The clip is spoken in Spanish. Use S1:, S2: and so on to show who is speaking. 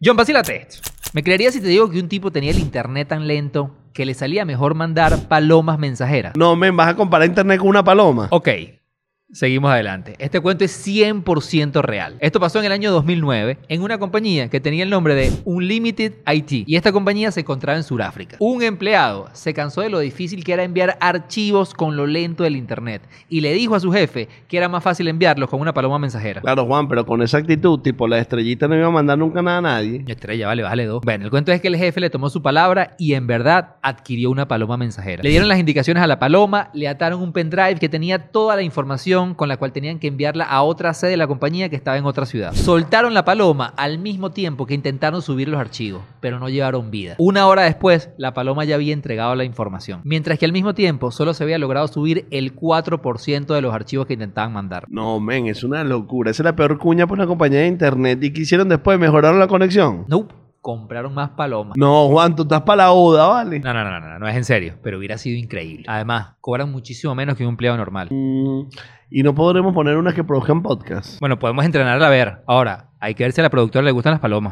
S1: John, vacílate esto. Me creería si te digo que un tipo tenía el internet tan lento que le salía mejor mandar palomas mensajeras.
S2: No, men, vas a comparar internet con una paloma.
S1: Ok, Seguimos adelante. Este cuento es 100% real. Esto pasó en el año 2009 en una compañía que tenía el nombre de Unlimited IT y esta compañía se encontraba en Sudáfrica. Un empleado se cansó de lo difícil que era enviar archivos con lo lento del internet y le dijo a su jefe que era más fácil enviarlos con una paloma mensajera.
S2: Claro, Juan, pero con esa actitud, tipo la estrellita no iba a mandar nunca nada a nadie.
S1: Estrella, vale, vale dos. Bueno, el cuento es que el jefe le tomó su palabra y en verdad adquirió una paloma mensajera. Le dieron las indicaciones a la paloma, le ataron un pendrive que tenía toda la información con la cual tenían que enviarla a otra sede de la compañía que estaba en otra ciudad. Soltaron la paloma al mismo tiempo que intentaron subir los archivos, pero no llevaron vida. Una hora después, la paloma ya había entregado la información, mientras que al mismo tiempo solo se había logrado subir el 4% de los archivos que intentaban mandar.
S2: No, men, es una locura. Esa es la peor cuña por una compañía de internet. ¿Y qué hicieron después? ¿Mejoraron la conexión?
S1: Nope compraron más palomas.
S2: No, Juan, tú estás para la boda, ¿vale?
S1: No, no, no, no, no, es en serio, pero hubiera sido increíble. Además, cobran muchísimo menos que un empleado normal.
S2: Mm, y no podremos poner unas que produzcan podcast.
S1: Bueno, podemos entrenarla a ver. Ahora, hay que ver si a la productora le gustan las palomas.